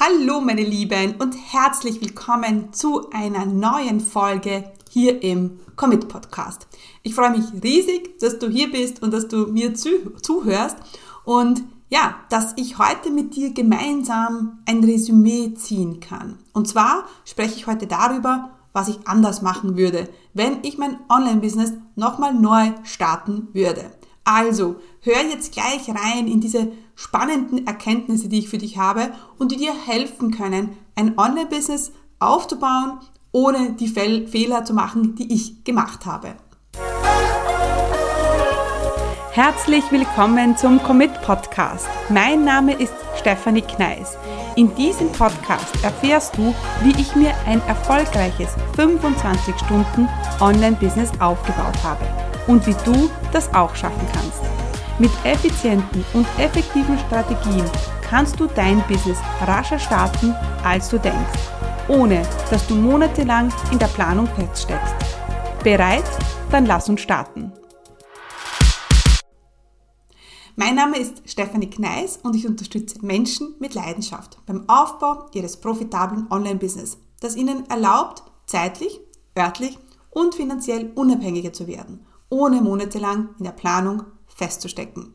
Hallo meine Lieben und herzlich willkommen zu einer neuen Folge hier im Commit Podcast. Ich freue mich riesig, dass du hier bist und dass du mir zu, zuhörst und ja, dass ich heute mit dir gemeinsam ein Resümee ziehen kann. Und zwar spreche ich heute darüber, was ich anders machen würde, wenn ich mein Online-Business nochmal neu starten würde. Also, hör jetzt gleich rein in diese spannenden Erkenntnisse, die ich für dich habe und die dir helfen können, ein Online-Business aufzubauen, ohne die Fehler zu machen, die ich gemacht habe. Herzlich willkommen zum Commit Podcast. Mein Name ist Stefanie Kneis. In diesem Podcast erfährst du, wie ich mir ein erfolgreiches 25 Stunden Online-Business aufgebaut habe und wie du das auch schaffen kannst. Mit effizienten und effektiven Strategien kannst du dein Business rascher starten, als du denkst, ohne dass du monatelang in der Planung feststeckst. Bereit? Dann lass uns starten. Mein Name ist Stefanie Kneis und ich unterstütze Menschen mit Leidenschaft beim Aufbau ihres profitablen Online-Business, das ihnen erlaubt, zeitlich, örtlich und finanziell unabhängiger zu werden ohne monatelang in der Planung festzustecken.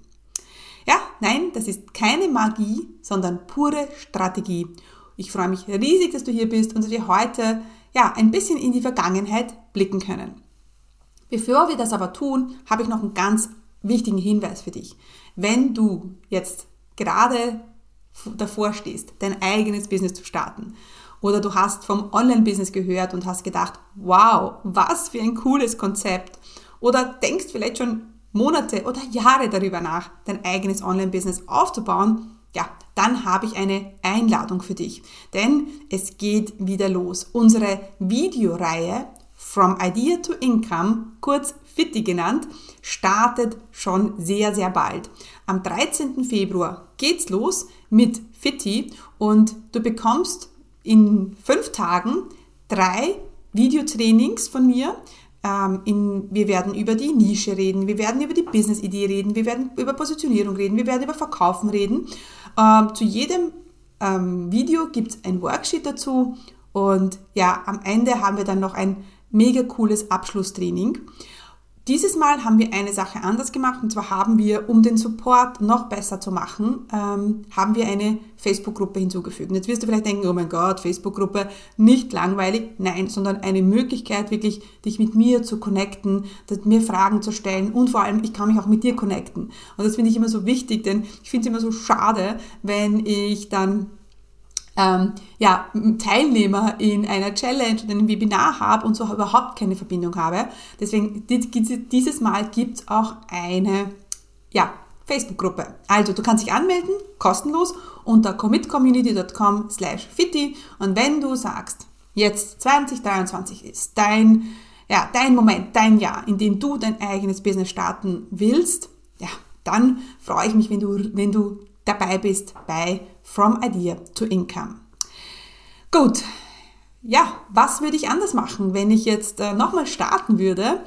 Ja, nein, das ist keine Magie, sondern pure Strategie. Ich freue mich riesig, dass du hier bist und dass wir heute ja, ein bisschen in die Vergangenheit blicken können. Bevor wir das aber tun, habe ich noch einen ganz wichtigen Hinweis für dich. Wenn du jetzt gerade davor stehst, dein eigenes Business zu starten oder du hast vom Online-Business gehört und hast gedacht, wow, was für ein cooles Konzept oder denkst vielleicht schon Monate oder Jahre darüber nach, dein eigenes Online-Business aufzubauen, ja, dann habe ich eine Einladung für dich. Denn es geht wieder los. Unsere Videoreihe From Idea to Income, kurz FITI genannt, startet schon sehr, sehr bald. Am 13. Februar geht's los mit FITI und du bekommst in fünf Tagen drei Videotrainings von mir, ähm, in, wir werden über die Nische reden, wir werden über die Business-Idee reden, wir werden über Positionierung reden, wir werden über Verkaufen reden. Ähm, zu jedem ähm, Video gibt es ein Worksheet dazu und ja, am Ende haben wir dann noch ein mega cooles Abschlusstraining. Dieses Mal haben wir eine Sache anders gemacht und zwar haben wir, um den Support noch besser zu machen, ähm, haben wir eine Facebook-Gruppe hinzugefügt. Und jetzt wirst du vielleicht denken, oh mein Gott, Facebook-Gruppe, nicht langweilig, nein, sondern eine Möglichkeit wirklich, dich mit mir zu connecten, mir Fragen zu stellen und vor allem, ich kann mich auch mit dir connecten. Und das finde ich immer so wichtig, denn ich finde es immer so schade, wenn ich dann ähm, ja, Teilnehmer in einer Challenge oder einem Webinar habe und so überhaupt keine Verbindung habe. Deswegen dieses Mal gibt es auch eine ja, Facebook-Gruppe. Also du kannst dich anmelden, kostenlos, unter commitcommunity.com slash fitti und wenn du sagst, jetzt 2023 ist dein, ja, dein Moment, dein Jahr, in dem du dein eigenes Business starten willst, ja, dann freue ich mich, wenn du, wenn du dabei bist bei From Idea to Income. Gut, ja, was würde ich anders machen, wenn ich jetzt äh, nochmal starten würde?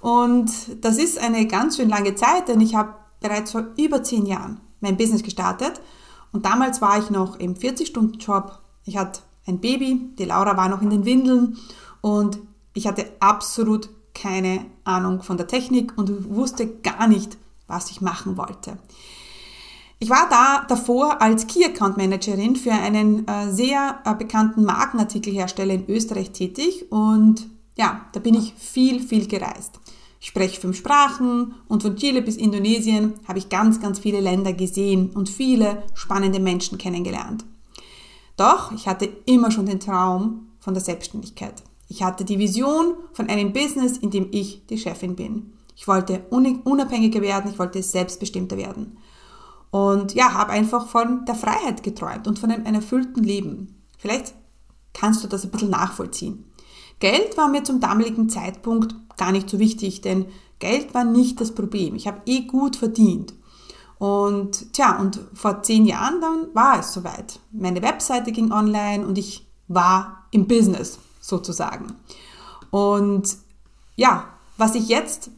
Und das ist eine ganz schön lange Zeit, denn ich habe bereits vor über zehn Jahren mein Business gestartet und damals war ich noch im 40-Stunden-Job. Ich hatte ein Baby, die Laura war noch in den Windeln und ich hatte absolut keine Ahnung von der Technik und wusste gar nicht, was ich machen wollte. Ich war da davor als Key Account Managerin für einen äh, sehr äh, bekannten Markenartikelhersteller in Österreich tätig und ja, da bin ich viel, viel gereist. Ich spreche fünf Sprachen und von Chile bis Indonesien habe ich ganz, ganz viele Länder gesehen und viele spannende Menschen kennengelernt. Doch ich hatte immer schon den Traum von der Selbstständigkeit. Ich hatte die Vision von einem Business, in dem ich die Chefin bin. Ich wollte unabhängiger werden, ich wollte selbstbestimmter werden. Und ja, habe einfach von der Freiheit geträumt und von einem, einem erfüllten Leben. Vielleicht kannst du das ein bisschen nachvollziehen. Geld war mir zum damaligen Zeitpunkt gar nicht so wichtig, denn Geld war nicht das Problem. Ich habe eh gut verdient. Und tja, und vor zehn Jahren dann war es soweit. Meine Webseite ging online und ich war im Business sozusagen. Und ja, was ich jetzt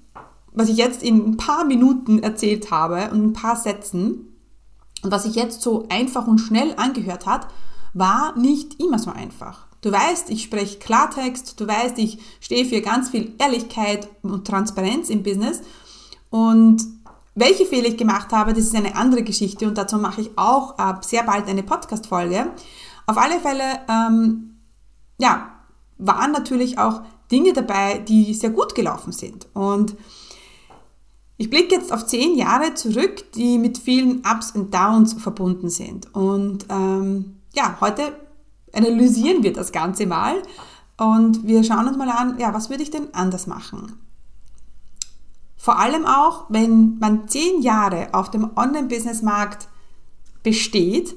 was ich jetzt in ein paar Minuten erzählt habe und ein paar Sätzen und was sich jetzt so einfach und schnell angehört hat, war nicht immer so einfach. Du weißt, ich spreche Klartext, du weißt, ich stehe für ganz viel Ehrlichkeit und Transparenz im Business. Und welche Fehler ich gemacht habe, das ist eine andere Geschichte und dazu mache ich auch äh, sehr bald eine Podcast-Folge. Auf alle Fälle, ähm, ja, waren natürlich auch Dinge dabei, die sehr gut gelaufen sind. Und ich blicke jetzt auf zehn Jahre zurück, die mit vielen Ups und Downs verbunden sind. Und ähm, ja, heute analysieren wir das Ganze mal und wir schauen uns mal an, ja, was würde ich denn anders machen? Vor allem auch, wenn man zehn Jahre auf dem Online-Business-Markt besteht,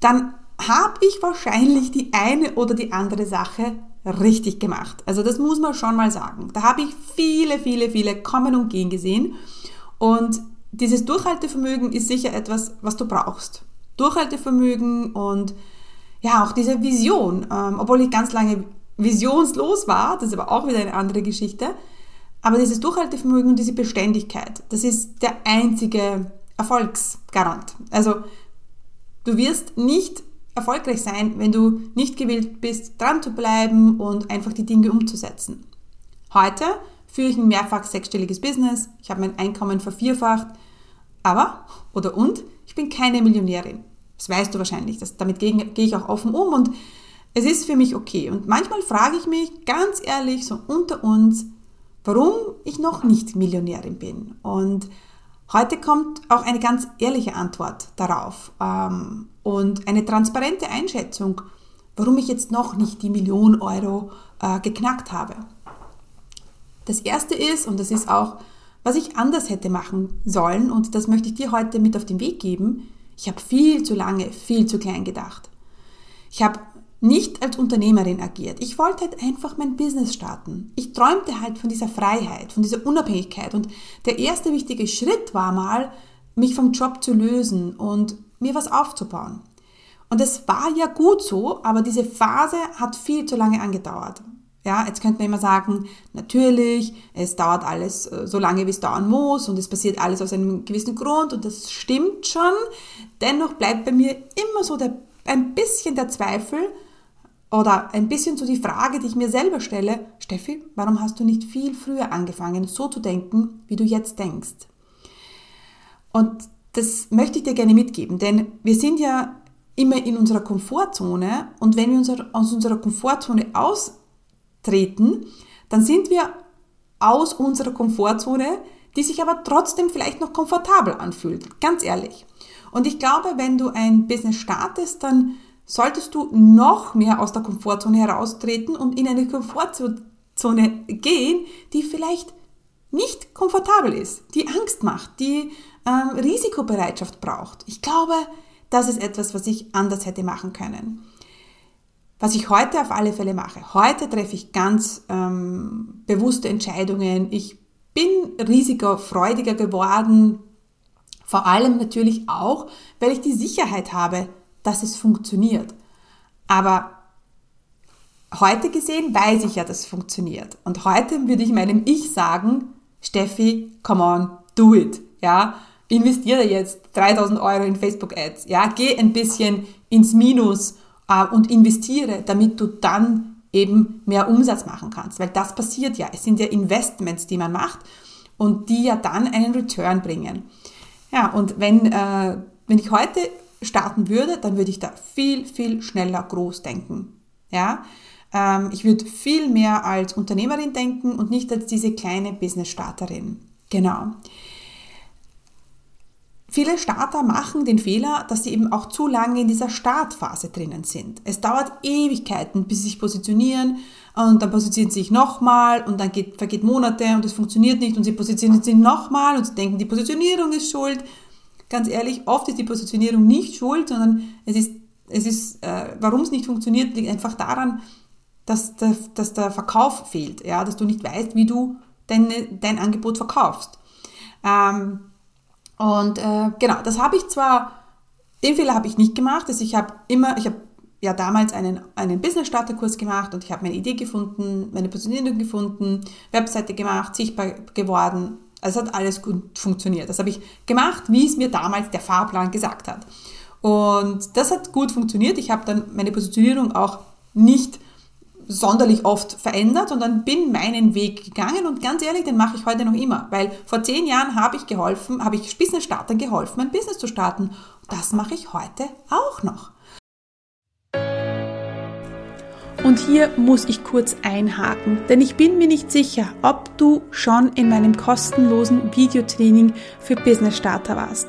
dann habe ich wahrscheinlich die eine oder die andere Sache richtig gemacht. Also das muss man schon mal sagen. Da habe ich viele, viele, viele Kommen und Gehen gesehen. Und dieses Durchhaltevermögen ist sicher etwas, was du brauchst. Durchhaltevermögen und ja, auch diese Vision. Ähm, obwohl ich ganz lange visionslos war, das ist aber auch wieder eine andere Geschichte. Aber dieses Durchhaltevermögen und diese Beständigkeit, das ist der einzige Erfolgsgarant. Also du wirst nicht erfolgreich sein, wenn du nicht gewillt bist, dran zu bleiben und einfach die Dinge umzusetzen. Heute führe ich ein mehrfach sechsstelliges Business, ich habe mein Einkommen vervierfacht, aber, oder und, ich bin keine Millionärin. Das weißt du wahrscheinlich, das, damit gehe, gehe ich auch offen um und es ist für mich okay. Und manchmal frage ich mich ganz ehrlich, so unter uns, warum ich noch nicht Millionärin bin. Und Heute kommt auch eine ganz ehrliche Antwort darauf ähm, und eine transparente Einschätzung, warum ich jetzt noch nicht die Million Euro äh, geknackt habe. Das erste ist, und das ist auch, was ich anders hätte machen sollen, und das möchte ich dir heute mit auf den Weg geben, ich habe viel zu lange, viel zu klein gedacht. Ich habe nicht als Unternehmerin agiert. Ich wollte halt einfach mein Business starten. Ich träumte halt von dieser Freiheit, von dieser Unabhängigkeit. Und der erste wichtige Schritt war mal, mich vom Job zu lösen und mir was aufzubauen. Und es war ja gut so, aber diese Phase hat viel zu lange angedauert. Ja, jetzt könnte man immer sagen, natürlich, es dauert alles äh, so lange, wie es dauern muss und es passiert alles aus einem gewissen Grund und das stimmt schon. Dennoch bleibt bei mir immer so der, ein bisschen der Zweifel, oder ein bisschen so die Frage, die ich mir selber stelle, Steffi, warum hast du nicht viel früher angefangen, so zu denken, wie du jetzt denkst? Und das möchte ich dir gerne mitgeben, denn wir sind ja immer in unserer Komfortzone und wenn wir aus unserer Komfortzone austreten, dann sind wir aus unserer Komfortzone, die sich aber trotzdem vielleicht noch komfortabel anfühlt, ganz ehrlich. Und ich glaube, wenn du ein Business startest, dann solltest du noch mehr aus der Komfortzone heraustreten und in eine Komfortzone gehen, die vielleicht nicht komfortabel ist, die Angst macht, die ähm, Risikobereitschaft braucht. Ich glaube, das ist etwas, was ich anders hätte machen können. Was ich heute auf alle Fälle mache. Heute treffe ich ganz ähm, bewusste Entscheidungen. Ich bin risikofreudiger geworden. Vor allem natürlich auch, weil ich die Sicherheit habe, dass es funktioniert. Aber heute gesehen weiß ich ja, dass es funktioniert. Und heute würde ich meinem Ich sagen, Steffi, come on, do it. Ja, investiere jetzt 3000 Euro in Facebook Ads. Ja, geh ein bisschen ins Minus äh, und investiere, damit du dann eben mehr Umsatz machen kannst. Weil das passiert ja. Es sind ja Investments, die man macht und die ja dann einen Return bringen. Ja, und wenn, äh, wenn ich heute starten würde, dann würde ich da viel, viel schneller groß denken. Ja? Ähm, ich würde viel mehr als Unternehmerin denken und nicht als diese kleine Business-Starterin. Genau. Viele Starter machen den Fehler, dass sie eben auch zu lange in dieser Startphase drinnen sind. Es dauert Ewigkeiten, bis sie sich positionieren und dann positionieren sie sich nochmal und dann geht, vergeht Monate und es funktioniert nicht und sie positionieren sich nochmal und sie denken, die Positionierung ist schuld ganz ehrlich, oft ist die Positionierung nicht schuld, sondern es ist, es ist äh, warum es nicht funktioniert, liegt einfach daran, dass der, dass der Verkauf fehlt, ja, dass du nicht weißt, wie du deine, dein Angebot verkaufst. Ähm, und äh, genau, das habe ich zwar, den Fehler habe ich nicht gemacht, also ich habe immer, ich habe ja damals einen, einen Business Starter Kurs gemacht und ich habe meine Idee gefunden, meine Positionierung gefunden, Webseite gemacht, sichtbar geworden, also es hat alles gut funktioniert. Das habe ich gemacht, wie es mir damals der Fahrplan gesagt hat. Und das hat gut funktioniert. Ich habe dann meine Positionierung auch nicht sonderlich oft verändert und dann bin meinen Weg gegangen und ganz ehrlich, den mache ich heute noch immer, weil vor zehn Jahren habe ich geholfen, habe ich Business-Startern geholfen, ein Business zu starten. Das mache ich heute auch noch. Und hier muss ich kurz einhaken, denn ich bin mir nicht sicher, ob du schon in meinem kostenlosen Videotraining für Business Starter warst.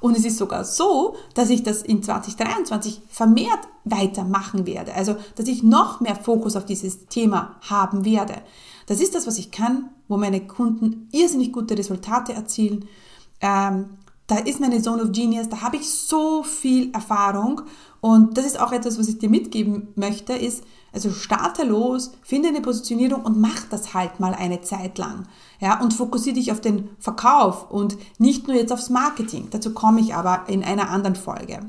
Und es ist sogar so, dass ich das in 2023 vermehrt weitermachen werde. Also, dass ich noch mehr Fokus auf dieses Thema haben werde. Das ist das, was ich kann, wo meine Kunden irrsinnig gute Resultate erzielen. Ähm, da ist meine Zone of Genius, da habe ich so viel Erfahrung und das ist auch etwas, was ich dir mitgeben möchte, ist, also starte los, finde eine Positionierung und mach das halt mal eine Zeit lang. Ja, und fokussiere dich auf den Verkauf und nicht nur jetzt aufs Marketing. Dazu komme ich aber in einer anderen Folge.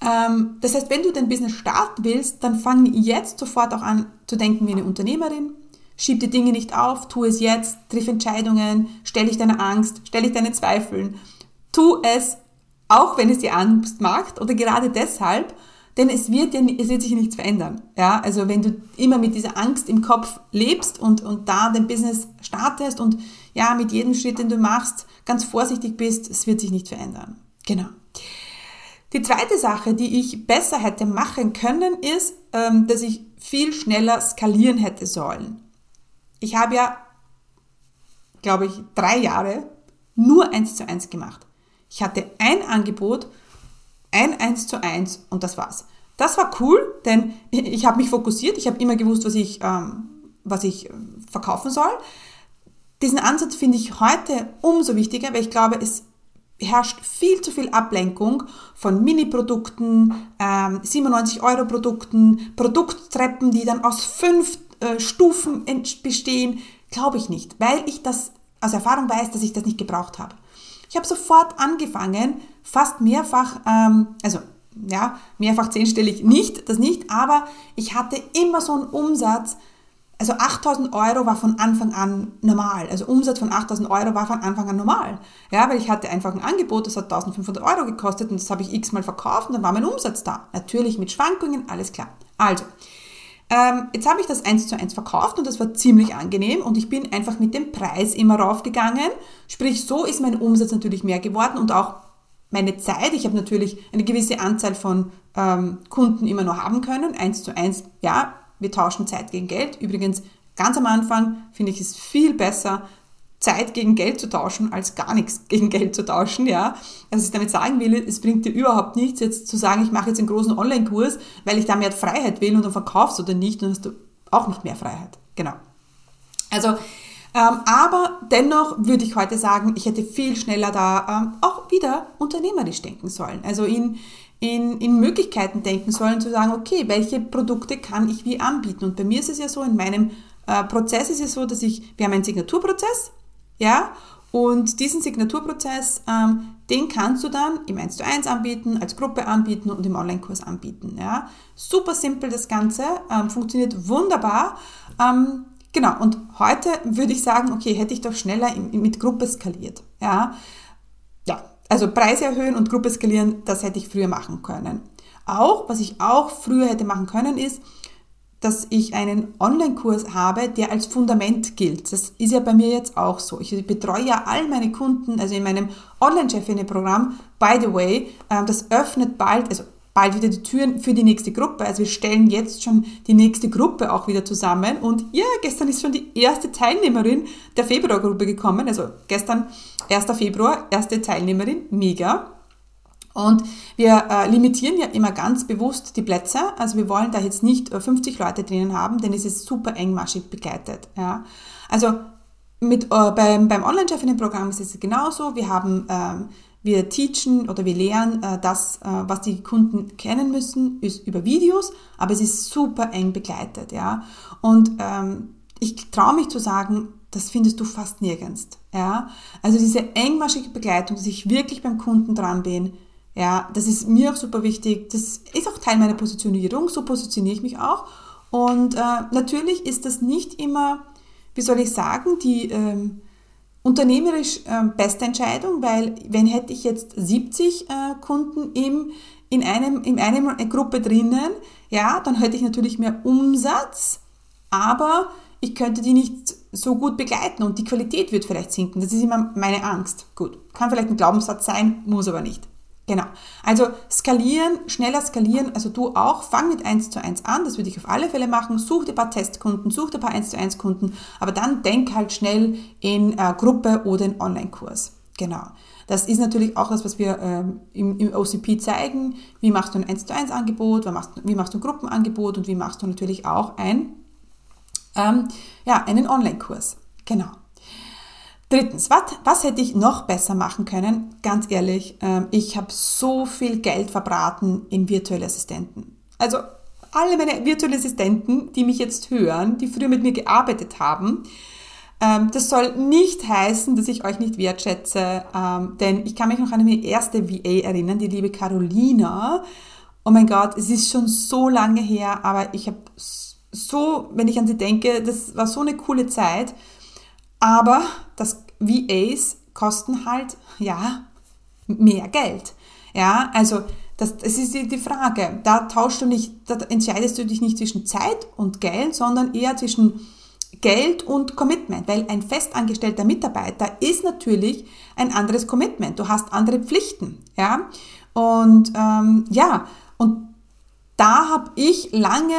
Ähm, das heißt, wenn du dein Business starten willst, dann fang jetzt sofort auch an zu denken wie eine Unternehmerin, Schieb die Dinge nicht auf, tu es jetzt, triff Entscheidungen, stell dich deiner Angst, stell dich deinen Zweifeln. Tu es, auch wenn es dir Angst macht oder gerade deshalb, denn es wird, ja, es wird sich nichts verändern. Ja, also wenn du immer mit dieser Angst im Kopf lebst und, und da dein Business startest und ja, mit jedem Schritt, den du machst, ganz vorsichtig bist, es wird sich nicht verändern. Genau. Die zweite Sache, die ich besser hätte machen können, ist, ähm, dass ich viel schneller skalieren hätte sollen. Ich habe ja, glaube ich, drei Jahre nur eins zu eins gemacht. Ich hatte ein Angebot, ein eins zu eins und das war's. Das war cool, denn ich habe mich fokussiert, ich habe immer gewusst, was ich, ähm, was ich äh, verkaufen soll. Diesen Ansatz finde ich heute umso wichtiger, weil ich glaube, es herrscht viel zu viel Ablenkung von Mini-Produkten, ähm, 97-Euro-Produkten, Produkttreppen, die dann aus fünf äh, Stufen bestehen, glaube ich nicht, weil ich das aus Erfahrung weiß, dass ich das nicht gebraucht habe. Ich habe sofort angefangen, fast mehrfach, ähm, also ja, mehrfach zehnstellig nicht, das nicht, aber ich hatte immer so einen Umsatz, also 8000 Euro war von Anfang an normal. Also Umsatz von 8000 Euro war von Anfang an normal. Ja, weil ich hatte einfach ein Angebot, das hat 1500 Euro gekostet und das habe ich x-mal verkauft und dann war mein Umsatz da. Natürlich mit Schwankungen, alles klar. Also, ähm, jetzt habe ich das eins zu eins verkauft und das war ziemlich angenehm und ich bin einfach mit dem Preis immer raufgegangen. Sprich, so ist mein Umsatz natürlich mehr geworden und auch meine Zeit. Ich habe natürlich eine gewisse Anzahl von ähm, Kunden immer noch haben können. Eins zu eins, ja, wir tauschen Zeit gegen Geld. Übrigens, ganz am Anfang finde ich es viel besser, Zeit gegen Geld zu tauschen, als gar nichts gegen Geld zu tauschen, ja. Also, ich damit sagen will, es bringt dir überhaupt nichts, jetzt zu sagen, ich mache jetzt einen großen Online-Kurs, weil ich da mehr Freiheit will und dann verkaufst oder nicht, dann hast du auch nicht mehr Freiheit. Genau. Also, aber dennoch würde ich heute sagen, ich hätte viel schneller da ähm, auch wieder unternehmerisch denken sollen. Also in, in, in Möglichkeiten denken sollen, zu sagen, okay, welche Produkte kann ich wie anbieten? Und bei mir ist es ja so, in meinem äh, Prozess ist es so, dass ich, wir haben einen Signaturprozess, ja? Und diesen Signaturprozess, ähm, den kannst du dann im 1 zu 1 anbieten, als Gruppe anbieten und im Online-Kurs anbieten. Ja? Super simpel das Ganze, ähm, funktioniert wunderbar. Ähm, genau, und heute würde ich sagen, okay, hätte ich doch schneller mit Gruppe skaliert. Ja? ja, also Preise erhöhen und Gruppe skalieren, das hätte ich früher machen können. Auch, was ich auch früher hätte machen können, ist, dass ich einen Online-Kurs habe, der als Fundament gilt. Das ist ja bei mir jetzt auch so. Ich betreue ja all meine Kunden, also in meinem Online-Chefinnen-Programm, by the way, ähm, das öffnet bald, also bald wieder die Türen für die nächste Gruppe. Also wir stellen jetzt schon die nächste Gruppe auch wieder zusammen. Und ja, gestern ist schon die erste Teilnehmerin der Februargruppe gekommen. Also gestern, 1. Februar, erste Teilnehmerin, mega. Und wir äh, limitieren ja immer ganz bewusst die Plätze. Also wir wollen da jetzt nicht 50 äh, Leute drinnen haben, denn es ist super engmaschig begleitet. Ja. Also mit, äh, beim, beim Online-Chefinnen-Programm ist es genauso. Wir haben, ähm, wir teachen oder wir lehren äh, das, äh, was die Kunden kennen müssen, ist über Videos, aber es ist super eng begleitet. Ja. Und ähm, ich traue mich zu sagen, das findest du fast nirgends. Ja. Also diese engmaschige Begleitung, dass ich wirklich beim Kunden dran bin, ja, das ist mir auch super wichtig. Das ist auch Teil meiner Positionierung. So positioniere ich mich auch. Und äh, natürlich ist das nicht immer, wie soll ich sagen, die ähm, unternehmerisch äh, beste Entscheidung, weil wenn hätte ich jetzt 70 äh, Kunden im, in, einem, in einer Gruppe drinnen, ja, dann hätte ich natürlich mehr Umsatz, aber ich könnte die nicht so gut begleiten und die Qualität wird vielleicht sinken. Das ist immer meine Angst. Gut, kann vielleicht ein Glaubenssatz sein, muss aber nicht. Genau. Also skalieren, schneller skalieren, also du auch, fang mit 1 zu 1 an, das würde ich auf alle Fälle machen, such dir ein paar Testkunden, such dir ein paar 1 zu 1 Kunden, aber dann denk halt schnell in äh, Gruppe oder in Online-Kurs. Genau. Das ist natürlich auch das, was wir ähm, im, im, OCP zeigen. Wie machst du ein 1 zu 1 Angebot, wie machst, wie machst du ein Gruppenangebot und wie machst du natürlich auch ein, ähm, ja, einen Online-Kurs. Genau. Drittens, was, was hätte ich noch besser machen können? Ganz ehrlich, ähm, ich habe so viel Geld verbraten in virtuelle Assistenten. Also alle meine virtuellen Assistenten, die mich jetzt hören, die früher mit mir gearbeitet haben, ähm, das soll nicht heißen, dass ich euch nicht wertschätze, ähm, denn ich kann mich noch an meine erste VA erinnern, die liebe Carolina. Oh mein Gott, es ist schon so lange her, aber ich habe so, wenn ich an sie denke, das war so eine coole Zeit. Aber das VAs kosten halt, ja, mehr Geld. Ja, also das, das ist die Frage. Da tauschst du nicht, da entscheidest du dich nicht zwischen Zeit und Geld, sondern eher zwischen Geld und Commitment, weil ein festangestellter Mitarbeiter ist natürlich ein anderes Commitment. Du hast andere Pflichten, ja. Und ähm, ja, und da habe ich lange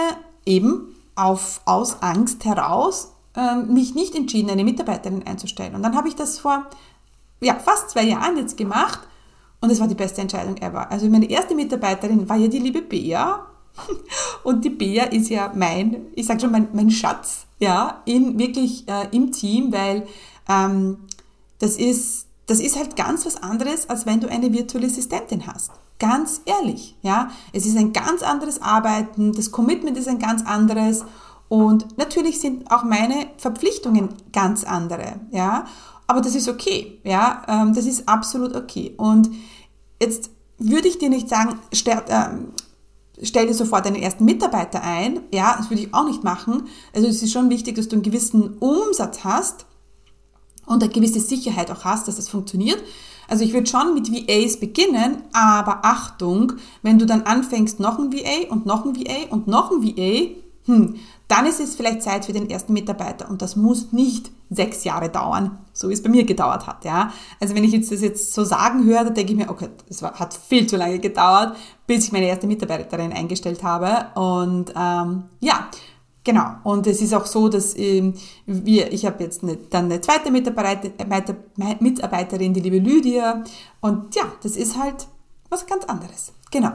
eben auf, aus Angst heraus ähm, mich nicht entschieden, eine Mitarbeiterin einzustellen. Und dann habe ich das vor ja, fast zwei Jahren jetzt gemacht und es war die beste Entscheidung ever. Also meine erste Mitarbeiterin war ja die liebe Bea. Und die Bea ist ja mein, ich sage schon, mein, mein Schatz, ja, in, wirklich äh, im Team, weil ähm, das, ist, das ist halt ganz was anderes, als wenn du eine virtuelle Assistentin hast. Ganz ehrlich, ja. Es ist ein ganz anderes Arbeiten, das Commitment ist ein ganz anderes und natürlich sind auch meine Verpflichtungen ganz andere, ja. Aber das ist okay, ja. Ähm, das ist absolut okay. Und jetzt würde ich dir nicht sagen, stell, äh, stell dir sofort deinen ersten Mitarbeiter ein. Ja, das würde ich auch nicht machen. Also es ist schon wichtig, dass du einen gewissen Umsatz hast und eine gewisse Sicherheit auch hast, dass das funktioniert. Also ich würde schon mit VAs beginnen, aber Achtung, wenn du dann anfängst, noch ein VA und noch ein VA und noch ein VA, hm, dann ist es vielleicht Zeit für den ersten Mitarbeiter und das muss nicht sechs Jahre dauern, so wie es bei mir gedauert hat. Ja? Also wenn ich jetzt das jetzt so sagen höre, dann denke ich mir, okay, das hat viel zu lange gedauert, bis ich meine erste Mitarbeiterin eingestellt habe. Und ähm, ja, genau. Und es ist auch so, dass ähm, wir, ich habe jetzt eine, dann eine zweite Mitarbeiter, Mitarbeiterin, die liebe Lydia. Und ja, das ist halt was ganz anderes. Genau.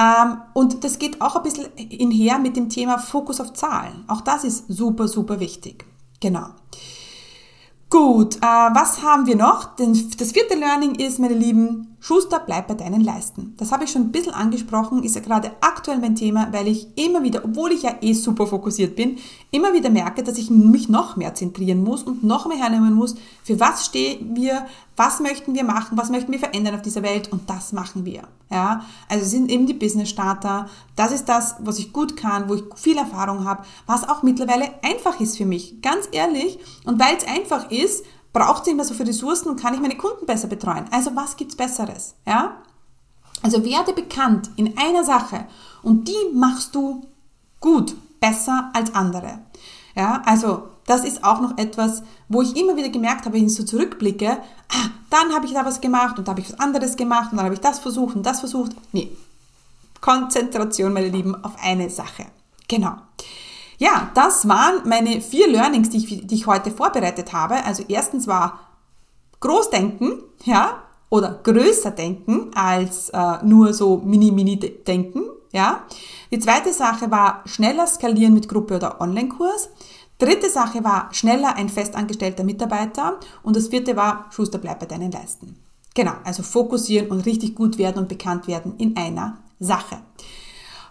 Ähm, und das geht auch ein bisschen inher mit dem Thema Fokus auf Zahlen. Auch das ist super, super wichtig. Genau. Gut, äh, was haben wir noch? das vierte Learning ist, meine Lieben, Schuster, bleib bei deinen Leisten. Das habe ich schon ein bisschen angesprochen, ist ja gerade aktuell mein Thema, weil ich immer wieder, obwohl ich ja eh super fokussiert bin, immer wieder merke, dass ich mich noch mehr zentrieren muss und noch mehr hernehmen muss, für was stehen wir, was möchten wir machen, was möchten wir verändern auf dieser Welt und das machen wir. Ja, also sind eben die Business Starter. Das ist das, was ich gut kann, wo ich viel Erfahrung habe, was auch mittlerweile einfach ist für mich. Ganz ehrlich. Und weil es einfach ist, braucht es immer so viele Ressourcen und kann ich meine Kunden besser betreuen. Also was gibt's Besseres? Ja? Also werde bekannt in einer Sache und die machst du gut. besser als andere. Ja, also das ist auch noch etwas, wo ich immer wieder gemerkt habe, wenn ich so zurückblicke, ah, dann habe ich da was gemacht und da habe ich was anderes gemacht und dann habe ich das versucht und das versucht. Nee, Konzentration, meine Lieben, auf eine Sache. Genau. Ja, das waren meine vier Learnings, die ich, die ich heute vorbereitet habe. Also erstens war Großdenken, ja, oder größer denken als äh, nur so mini-mini-denken, ja. Die zweite Sache war schneller skalieren mit Gruppe oder Online-Kurs. Dritte Sache war schneller ein festangestellter Mitarbeiter. Und das vierte war Schuster bleib bei deinen Leisten. Genau, also fokussieren und richtig gut werden und bekannt werden in einer Sache.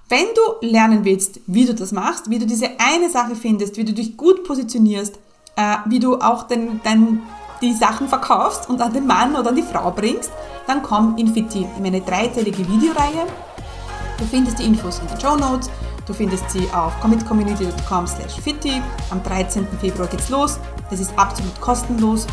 Wenn du lernen willst, wie du das machst, wie du diese eine Sache findest, wie du dich gut positionierst, äh, wie du auch den, den, die Sachen verkaufst und an den Mann oder an die Frau bringst, dann komm in Fitti, in meine dreiteilige Videoreihe. Du findest die Infos in den Show Notes. Du findest sie auf commitcommunity.com slash fitti. Am 13. Februar geht's los. Es ist absolut kostenlos